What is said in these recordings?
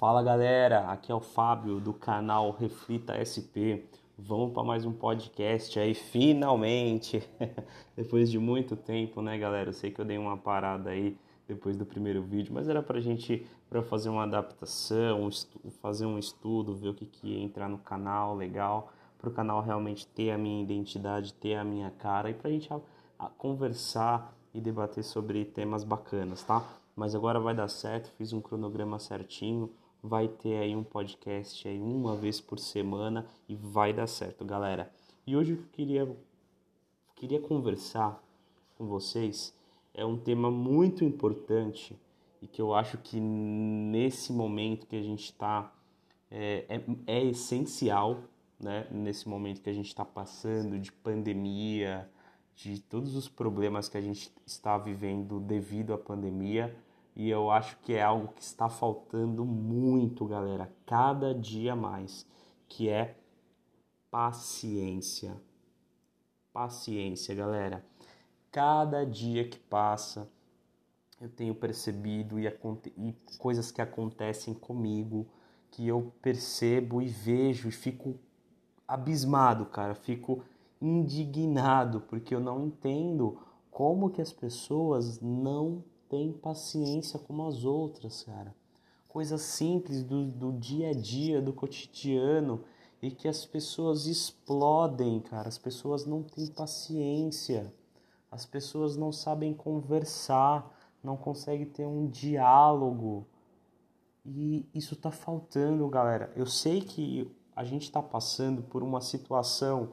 Fala galera, aqui é o Fábio do canal Reflita SP. Vamos para mais um podcast aí, finalmente! depois de muito tempo, né, galera? Eu sei que eu dei uma parada aí depois do primeiro vídeo, mas era pra gente para fazer uma adaptação, fazer um estudo, ver o que, que ia entrar no canal legal, para o canal realmente ter a minha identidade, ter a minha cara e pra gente a, a conversar e debater sobre temas bacanas, tá? Mas agora vai dar certo, fiz um cronograma certinho, vai ter aí um podcast aí uma vez por semana e vai dar certo, galera. E hoje eu queria queria conversar com vocês é um tema muito importante e que eu acho que nesse momento que a gente está é, é, é, essencial, né? Nesse momento que a gente está passando de pandemia, de todos os problemas que a gente está vivendo devido à pandemia, e eu acho que é algo que está faltando muito, galera, cada dia mais, que é paciência. Paciência, galera. Cada dia que passa, eu tenho percebido e, e coisas que acontecem comigo que eu percebo e vejo e fico abismado, cara, fico indignado porque eu não entendo como que as pessoas não têm paciência como as outras, cara. Coisas simples do, do dia a dia, do cotidiano e que as pessoas explodem, cara. As pessoas não têm paciência. As pessoas não sabem conversar, não conseguem ter um diálogo. E isso está faltando, galera. Eu sei que a gente está passando por uma situação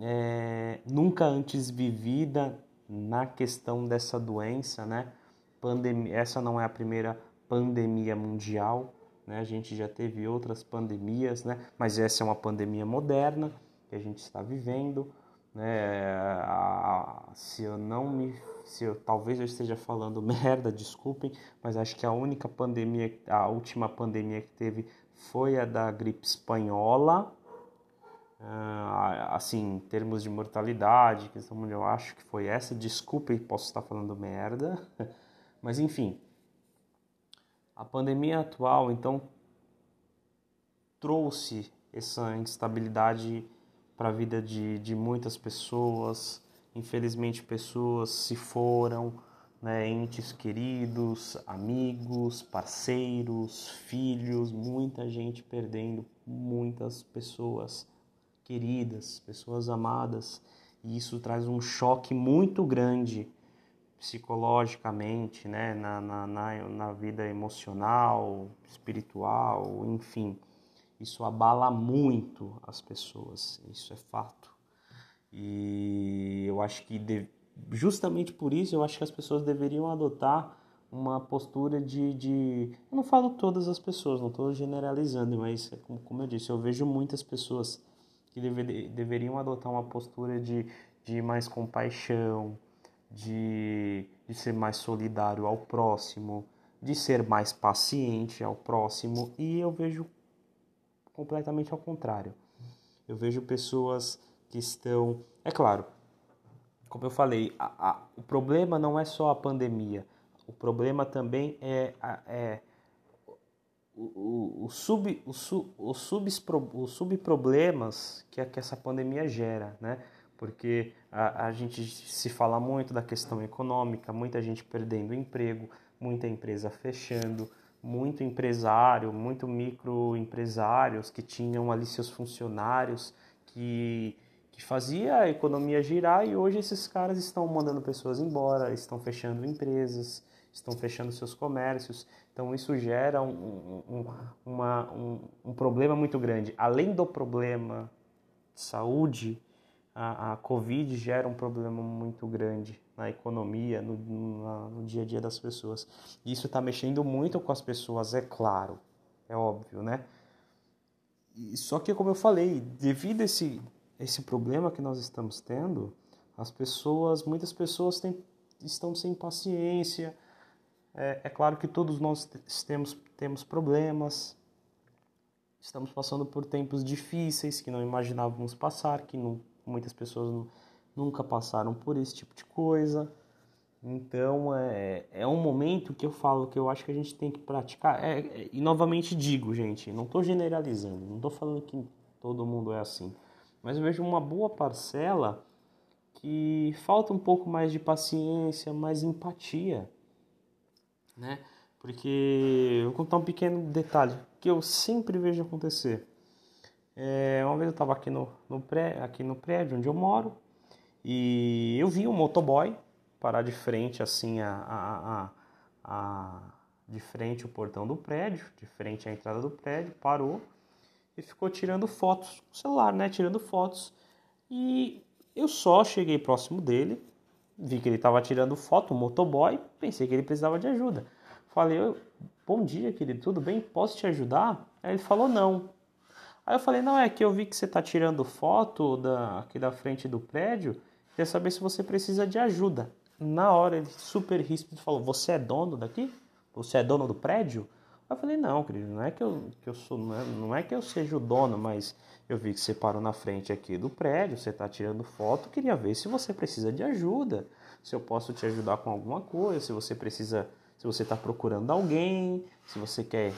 é, nunca antes vivida na questão dessa doença, né? Pandemia, essa não é a primeira pandemia mundial, né? A gente já teve outras pandemias, né? Mas essa é uma pandemia moderna que a gente está vivendo. Né? se eu não me, se eu talvez eu esteja falando merda, desculpem, mas acho que a única pandemia, a última pandemia que teve foi a da gripe espanhola. Uh, assim, em termos de mortalidade, questão eu acho que foi essa. Desculpem, posso estar falando merda, mas enfim, a pandemia atual então trouxe essa instabilidade para a vida de, de muitas pessoas. Infelizmente, pessoas se foram, né, entes queridos, amigos, parceiros, filhos, muita gente perdendo muitas pessoas queridas, pessoas amadas. E isso traz um choque muito grande psicologicamente, né, na, na, na, na vida emocional, espiritual, enfim. Isso abala muito as pessoas, isso é fato. E eu acho que de, justamente por isso eu acho que as pessoas deveriam adotar uma postura de, de eu não falo todas as pessoas, não estou generalizando, mas é como, como eu disse, eu vejo muitas pessoas que deve, deveriam adotar uma postura de, de mais compaixão, de, de ser mais solidário ao próximo, de ser mais paciente ao próximo, e eu vejo completamente ao contrário. Eu vejo pessoas que estão. É claro, como eu falei, a, a, o problema não é só a pandemia, o problema também é, é o, o, o, sub, o, os, subs, os subproblemas que, que essa pandemia gera, né? Porque a, a gente se fala muito da questão econômica, muita gente perdendo emprego, muita empresa fechando, muito empresário, muito microempresários que tinham ali seus funcionários que, que fazia a economia girar e hoje esses caras estão mandando pessoas embora, estão fechando empresas, estão fechando seus comércios. Então isso gera um, um, uma, um, um problema muito grande. Além do problema de saúde, a, a Covid gera um problema muito grande na economia, no, no, no dia a dia das pessoas. Isso está mexendo muito com as pessoas, é claro, é óbvio, né? E, só que, como eu falei, devido a esse, esse problema que nós estamos tendo, as pessoas, muitas pessoas têm, estão sem paciência. É, é claro que todos nós temos, temos problemas, estamos passando por tempos difíceis que não imaginávamos passar, que não muitas pessoas nunca passaram por esse tipo de coisa, Então é, é um momento que eu falo que eu acho que a gente tem que praticar. É, é, e novamente digo, gente, não estou generalizando, não estou falando que todo mundo é assim. Mas eu vejo uma boa parcela que falta um pouco mais de paciência, mais empatia, né? Porque eu vou contar um pequeno detalhe que eu sempre vejo acontecer. É, uma vez eu estava aqui no, no, pré, aqui no prédio onde eu moro e eu vi um motoboy parar de frente assim a, a, a, a, de frente o portão do prédio, de frente à entrada do prédio, parou e ficou tirando fotos com o celular, né? Tirando fotos. E eu só cheguei próximo dele, vi que ele estava tirando foto, o motoboy, pensei que ele precisava de ajuda. Falei, bom dia, querido, tudo bem? Posso te ajudar? Aí ele falou, não. Aí eu falei, não, é que eu vi que você está tirando foto da, aqui da frente do prédio, queria saber se você precisa de ajuda. Na hora ele super ríspido falou, você é dono daqui? Você é dono do prédio? Aí eu falei, não, querido, não é que eu, que eu sou, não é, não é que eu seja o dono, mas eu vi que você parou na frente aqui do prédio, você está tirando foto, queria ver se você precisa de ajuda, se eu posso te ajudar com alguma coisa, se você precisa, se você está procurando alguém, se você quer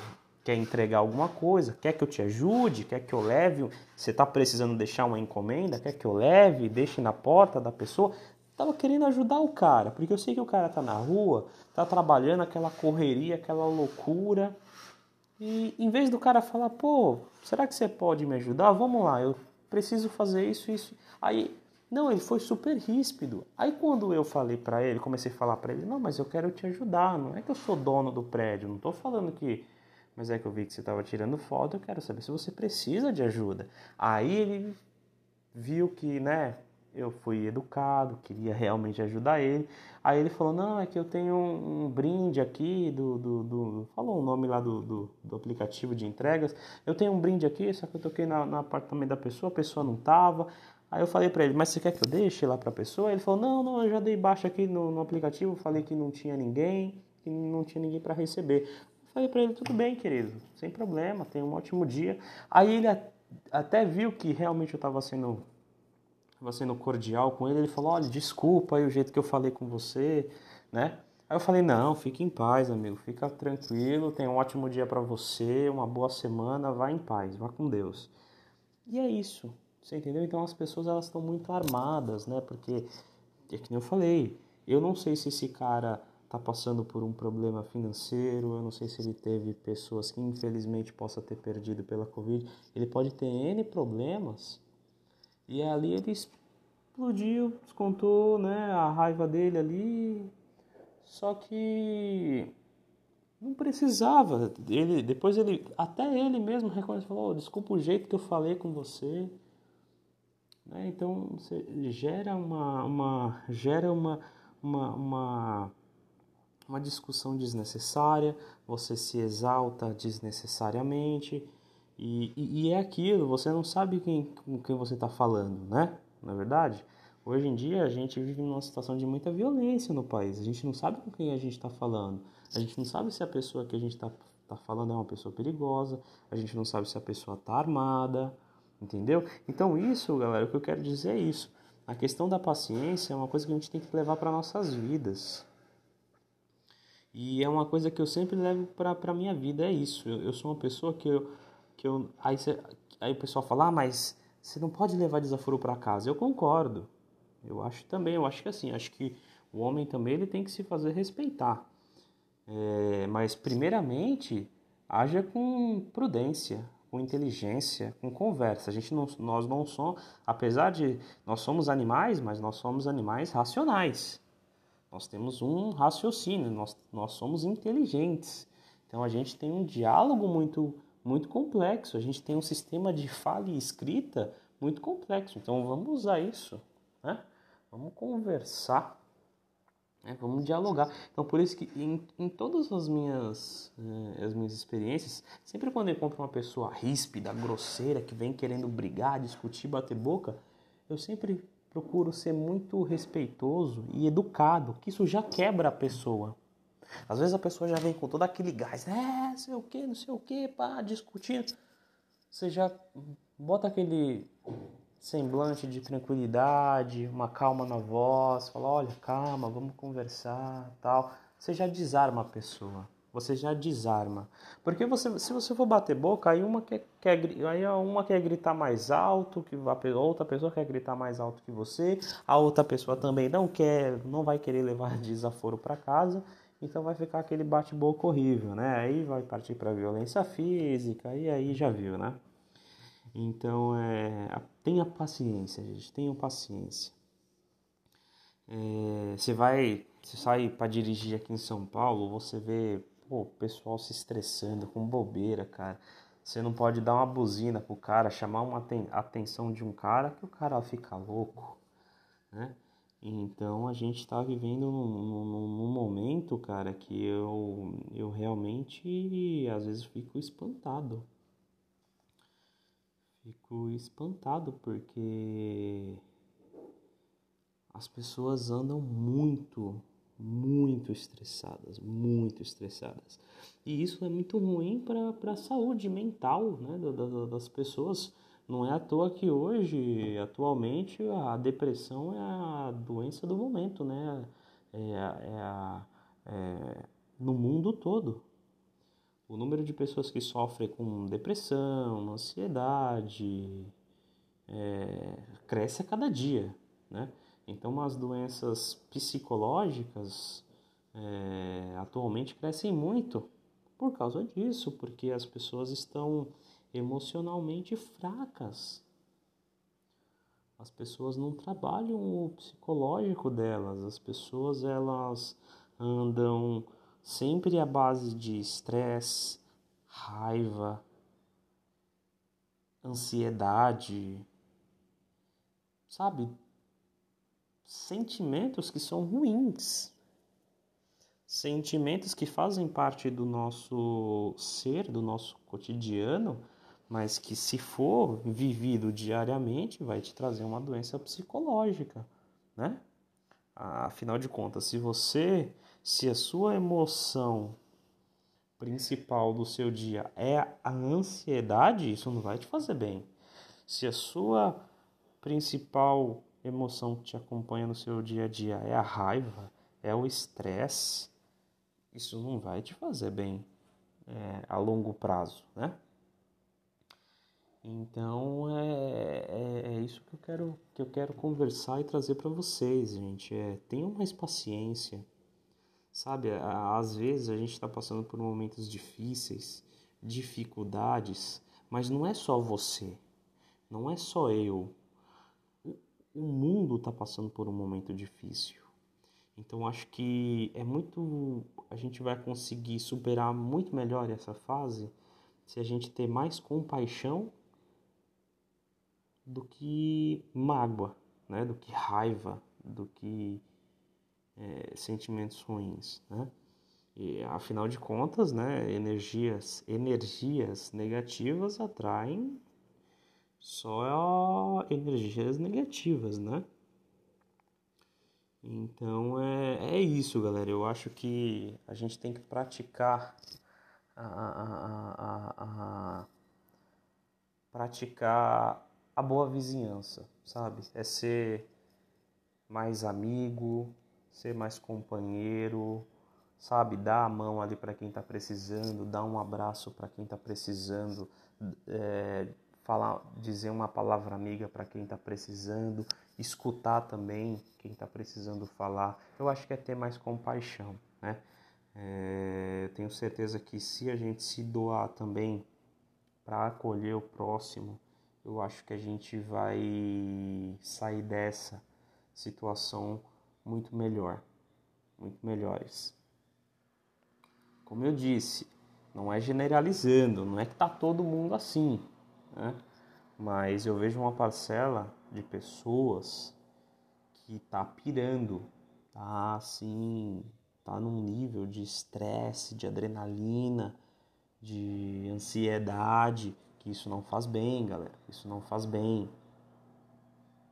quer entregar alguma coisa, quer que eu te ajude, quer que eu leve, você está precisando deixar uma encomenda, quer que eu leve, deixe na porta da pessoa. Tava querendo ajudar o cara, porque eu sei que o cara tá na rua, tá trabalhando aquela correria, aquela loucura. E em vez do cara falar, pô, será que você pode me ajudar? Vamos lá, eu preciso fazer isso, isso. Aí, não, ele foi super ríspido. Aí quando eu falei para ele, comecei a falar para ele, não, mas eu quero te ajudar, não é que eu sou dono do prédio, não tô falando que mas é que eu vi que você estava tirando foto, eu quero saber se você precisa de ajuda. Aí ele viu que, né, eu fui educado, queria realmente ajudar ele. Aí ele falou, não, é que eu tenho um, um brinde aqui do, do, do, Falou o nome lá do, do, do, aplicativo de entregas. Eu tenho um brinde aqui, só que eu toquei no, apartamento da pessoa, a pessoa não tava. Aí eu falei para ele, mas você quer que eu deixe lá para a pessoa? Ele falou, não, não, eu já dei baixo aqui no, no aplicativo, falei que não tinha ninguém, que não tinha ninguém para receber. Falei para ele, tudo bem, querido, sem problema, tenha um ótimo dia. Aí ele até viu que realmente eu estava sendo, tava sendo cordial com ele. Ele falou, olha, desculpa aí o jeito que eu falei com você, né? Aí eu falei, não, fique em paz, amigo, fica tranquilo, tenha um ótimo dia para você, uma boa semana, vá em paz, vá com Deus. E é isso, você entendeu? Então as pessoas elas estão muito armadas, né? Porque, é que nem eu falei, eu não sei se esse cara está passando por um problema financeiro, eu não sei se ele teve pessoas que infelizmente possa ter perdido pela Covid, ele pode ter N problemas e ali ele explodiu, descontou né, a raiva dele ali, só que não precisava, ele, depois ele, até ele mesmo reconheceu, falou, oh, desculpa o jeito que eu falei com você, né? então você gera uma, uma gera uma, uma, uma uma discussão desnecessária, você se exalta desnecessariamente e, e, e é aquilo, você não sabe quem, com quem você está falando, né? Na é verdade, hoje em dia a gente vive numa situação de muita violência no país, a gente não sabe com quem a gente está falando, a gente não sabe se a pessoa que a gente está tá falando é uma pessoa perigosa, a gente não sabe se a pessoa está armada, entendeu? Então isso, galera, o que eu quero dizer é isso. A questão da paciência é uma coisa que a gente tem que levar para nossas vidas. E é uma coisa que eu sempre levo para a minha vida, é isso. Eu, eu, sou uma pessoa que eu. Que eu aí, cê, aí o pessoal fala, ah, mas você não pode levar desaforo para casa. Eu concordo. Eu acho também, eu acho que assim, acho que o homem também ele tem que se fazer respeitar. É, mas primeiramente, haja com prudência, com inteligência, com conversa. A gente não, nós não somos, apesar de nós somos animais, mas nós somos animais racionais. Nós temos um raciocínio, nós, nós somos inteligentes. Então a gente tem um diálogo muito, muito complexo, a gente tem um sistema de fala e escrita muito complexo. Então vamos usar isso, né? Vamos conversar, né? vamos dialogar. Então por isso que em, em todas as minhas, eh, as minhas experiências, sempre quando eu encontro uma pessoa ríspida, grosseira, que vem querendo brigar, discutir, bater boca, eu sempre procuro ser muito respeitoso e educado, que isso já quebra a pessoa. Às vezes a pessoa já vem com todo aquele gás, é, sei o que, não sei o que, pá, discutindo. Você já bota aquele, semblante de tranquilidade, uma calma na voz, fala, olha, calma, vamos conversar, tal, você já desarma a pessoa. Você já desarma. Porque você, se você for bater boca, aí uma quer, quer, aí uma quer gritar mais alto, que a outra pessoa quer gritar mais alto que você, a outra pessoa também não quer, não vai querer levar desaforo para casa, então vai ficar aquele bate-boca horrível, né? Aí vai partir para violência física, e aí já viu, né? Então, é, tenha paciência, gente, tenham paciência. É, você vai, você sai para dirigir aqui em São Paulo, você vê pô, o pessoal se estressando com bobeira, cara. Você não pode dar uma buzina pro cara, chamar uma atenção de um cara que o cara fica louco, né? Então a gente está vivendo num, num, num, momento, cara, que eu, eu realmente às vezes fico espantado. Fico espantado porque as pessoas andam muito, muito estressadas, muito estressadas. E isso é muito ruim para a saúde mental né, das pessoas. Não é à toa que hoje, atualmente, a depressão é a doença do momento, né? É, é, a, é no mundo todo. O número de pessoas que sofrem com depressão, ansiedade, é, cresce a cada dia, né? Então, as doenças psicológicas é, atualmente crescem muito por causa disso, porque as pessoas estão emocionalmente fracas. As pessoas não trabalham o psicológico delas, as pessoas elas andam sempre à base de estresse, raiva, ansiedade, sabe? Sentimentos que são ruins. Sentimentos que fazem parte do nosso ser, do nosso cotidiano, mas que se for vivido diariamente vai te trazer uma doença psicológica, né? Afinal de contas, se você, se a sua emoção principal do seu dia é a ansiedade, isso não vai te fazer bem. Se a sua principal emoção que te acompanha no seu dia a dia é a raiva, é o estresse, isso não vai te fazer bem é, a longo prazo, né? Então é, é, é, isso que eu quero que eu quero conversar e trazer para vocês, gente. É, tenham mais paciência, sabe? Às vezes a gente está passando por momentos difíceis, dificuldades, mas não é só você, não é só eu. O mundo está passando por um momento difícil. Então acho que é muito. A gente vai conseguir superar muito melhor essa fase se a gente ter mais compaixão do que mágoa, né? do que raiva, do que é, sentimentos ruins. Né? E, afinal de contas, né, energias, energias negativas atraem só energias negativas, né? Então é, é isso, galera. Eu acho que a gente tem que praticar a, a, a, a praticar a boa vizinhança, sabe? É ser mais amigo, ser mais companheiro, sabe? Dar a mão ali para quem está precisando, dar um abraço para quem está precisando, é, falar, dizer uma palavra amiga para quem está precisando, escutar também quem está precisando falar. Eu acho que é ter mais compaixão, né? É, tenho certeza que se a gente se doar também para acolher o próximo, eu acho que a gente vai sair dessa situação muito melhor, muito melhores. Como eu disse, não é generalizando, não é que tá todo mundo assim, né? Mas eu vejo uma parcela de pessoas que tá pirando, tá assim, tá num nível de estresse, de adrenalina, de ansiedade, que isso não faz bem, galera. Isso não faz bem.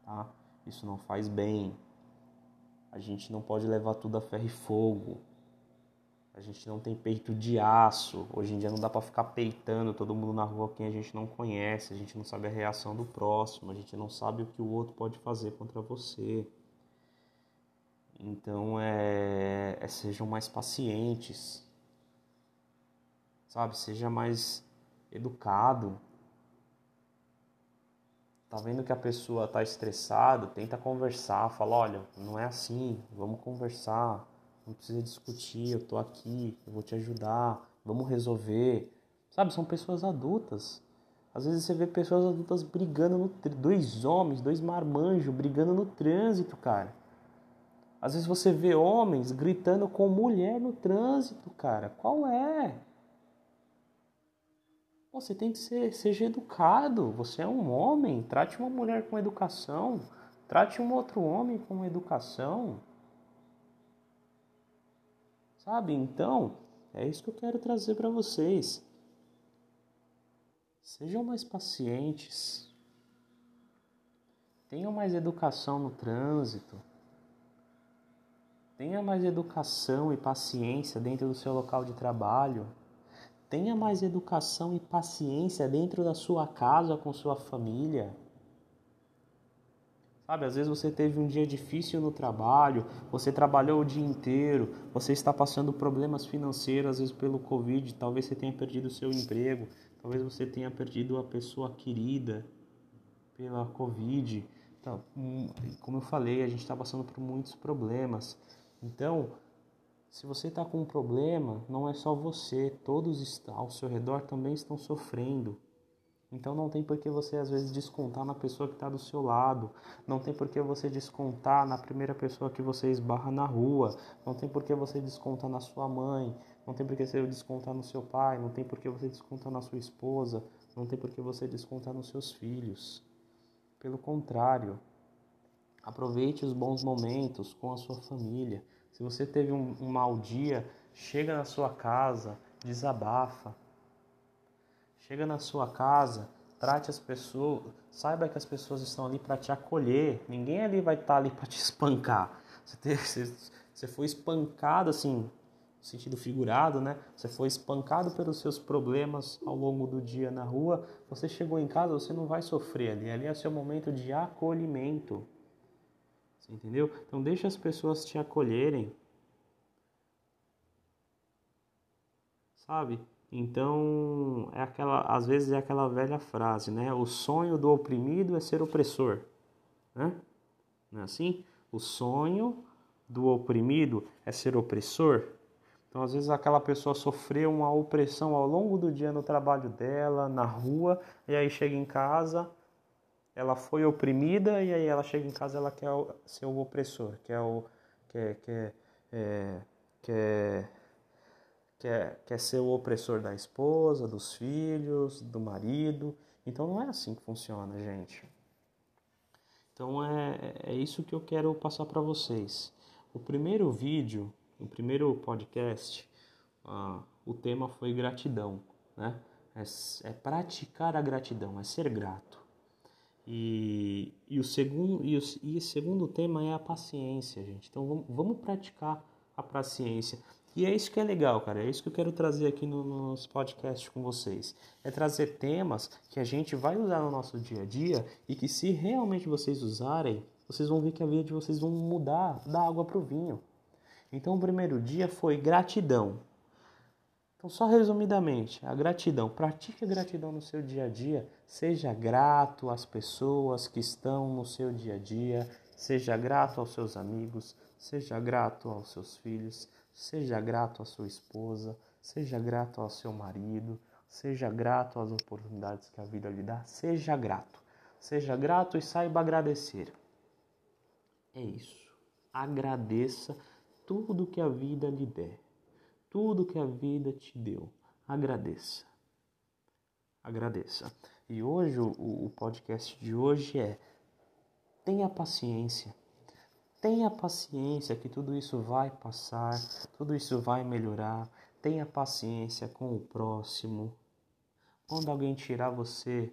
Tá? Isso não faz bem. A gente não pode levar tudo a ferro e fogo. A gente não tem peito de aço. Hoje em dia não dá para ficar peitando todo mundo na rua quem a gente não conhece. A gente não sabe a reação do próximo. A gente não sabe o que o outro pode fazer contra você. Então é, é sejam mais pacientes. Sabe? Seja mais educado. Tá vendo que a pessoa tá estressada? Tenta conversar. Fala, olha, não é assim. Vamos conversar não precisa discutir, eu tô aqui, eu vou te ajudar, vamos resolver. Sabe, são pessoas adultas. Às vezes você vê pessoas adultas brigando no dois homens, dois marmanjos brigando no trânsito, cara. Às vezes você vê homens gritando com mulher no trânsito, cara. Qual é? Você tem que ser, seja educado. Você é um homem. Trate uma mulher com educação. Trate um outro homem com educação. Sabe? Então, é isso que eu quero trazer para vocês. Sejam mais pacientes. Tenham mais educação no trânsito. Tenha mais educação e paciência dentro do seu local de trabalho. Tenha mais educação e paciência dentro da sua casa com sua família. Sabe, às vezes você teve um dia difícil no trabalho, você trabalhou o dia inteiro, você está passando problemas financeiros, às vezes pelo Covid, talvez você tenha perdido o seu emprego, talvez você tenha perdido a pessoa querida pela Covid. Então, hum, como eu falei, a gente está passando por muitos problemas. Então, se você está com um problema, não é só você, todos ao seu redor também estão sofrendo. Então não tem por que você às vezes descontar na pessoa que está do seu lado, não tem por que você descontar na primeira pessoa que você esbarra na rua, não tem por que você descontar na sua mãe, não tem por que você descontar no seu pai, não tem por que você descontar na sua esposa, não tem por que você descontar nos seus filhos. Pelo contrário, aproveite os bons momentos com a sua família. Se você teve um, um mau dia, chega na sua casa, desabafa, Chega na sua casa, trate as pessoas, saiba que as pessoas estão ali para te acolher. Ninguém ali vai estar tá ali para te espancar. Você, você, você foi espancado assim, sentido figurado, né? Você foi espancado pelos seus problemas ao longo do dia na rua. Você chegou em casa, você não vai sofrer ali. Ali é seu momento de acolhimento. Você entendeu? Então deixa as pessoas te acolherem. Sabe? Então, é aquela, às vezes é aquela velha frase, né? O sonho do oprimido é ser opressor, né? Não é assim? O sonho do oprimido é ser opressor. Então, às vezes aquela pessoa sofreu uma opressão ao longo do dia no trabalho dela, na rua, e aí chega em casa, ela foi oprimida e aí ela chega em casa ela quer ser o opressor, quer o quer quer é, quer quer, quer ser o opressor da esposa, dos filhos, do marido. Então não é assim que funciona, gente. Então é, é isso que eu quero passar para vocês. O primeiro vídeo, o primeiro podcast, uh, o tema foi gratidão, né? É, é, praticar a gratidão, é ser grato. E, e, o segundo, e, o, e o segundo tema é a paciência, gente. Então vamos, vamos praticar a paciência. E é isso que é legal, cara. É isso que eu quero trazer aqui no, nos podcasts com vocês. É trazer temas que a gente vai usar no nosso dia a dia e que se realmente vocês usarem, vocês vão ver que a vida de vocês vão mudar da água para o vinho. Então o primeiro dia foi gratidão. Então, só resumidamente, a gratidão. Pratique a gratidão no seu dia a dia. Seja grato às pessoas que estão no seu dia a dia. Seja grato aos seus amigos. Seja grato aos seus filhos. Seja grato à sua esposa, seja grato ao seu marido, seja grato às oportunidades que a vida lhe dá. Seja grato. Seja grato e saiba agradecer. É isso. Agradeça tudo que a vida lhe der. Tudo que a vida te deu. Agradeça. Agradeça. E hoje, o, o podcast de hoje é tenha paciência Tenha paciência que tudo isso vai passar, tudo isso vai melhorar. Tenha paciência com o próximo. Quando alguém tirar você,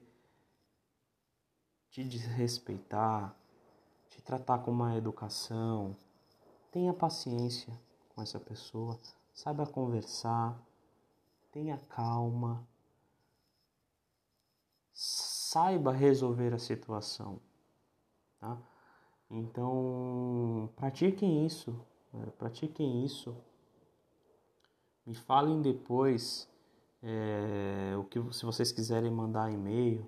te desrespeitar, te tratar com má educação, tenha paciência com essa pessoa. saiba conversar, tenha calma, saiba resolver a situação, tá? Então, pratiquem isso, né? pratiquem isso. Me falem depois é, o que se vocês quiserem mandar e-mail,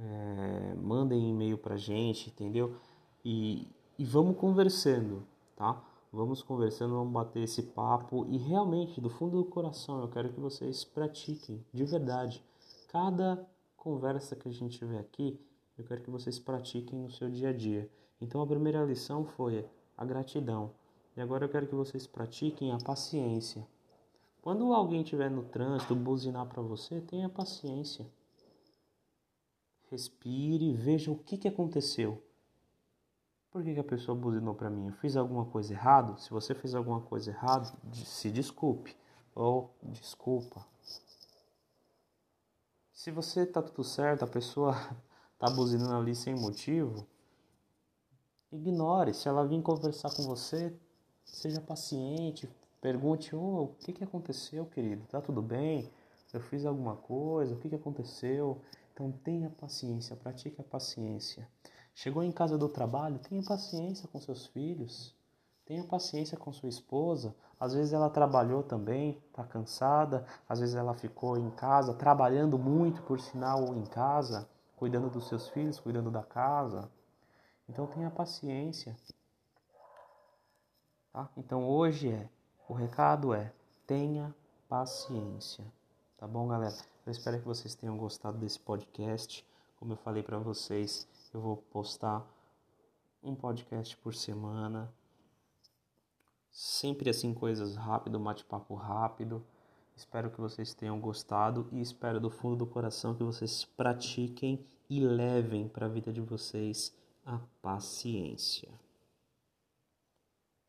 é, mandem e-mail pra gente, entendeu? E, e vamos conversando, tá? Vamos conversando, vamos bater esse papo e realmente, do fundo do coração, eu quero que vocês pratiquem, de verdade. Cada conversa que a gente tiver aqui, eu quero que vocês pratiquem no seu dia a dia. Então a primeira lição foi a gratidão. E agora eu quero que vocês pratiquem a paciência. Quando alguém estiver no trânsito buzinar para você, tenha paciência. Respire, veja o que, que aconteceu. Por que, que a pessoa buzinou para mim? Eu fiz alguma coisa errada? Se você fez alguma coisa errada, se desculpe ou desculpa. Se você tá tudo certo, a pessoa tá buzinando ali sem motivo, ignore. Se ela vir conversar com você, seja paciente, pergunte: oh, o que, que aconteceu, querido? Tá tudo bem? Eu fiz alguma coisa? O que, que aconteceu? Então tenha paciência, pratique a paciência. Chegou em casa do trabalho, tenha paciência com seus filhos, tenha paciência com sua esposa. Às vezes ela trabalhou também, está cansada, às vezes ela ficou em casa, trabalhando muito, por sinal, em casa, cuidando dos seus filhos, cuidando da casa. Então tenha paciência. Tá? Então hoje é, o recado é, tenha paciência. Tá bom, galera? Eu espero que vocês tenham gostado desse podcast. Como eu falei para vocês, eu vou postar um podcast por semana. Sempre assim, coisas rápido, bate-papo rápido. Espero que vocês tenham gostado e espero do fundo do coração que vocês pratiquem e levem para a vida de vocês a paciência.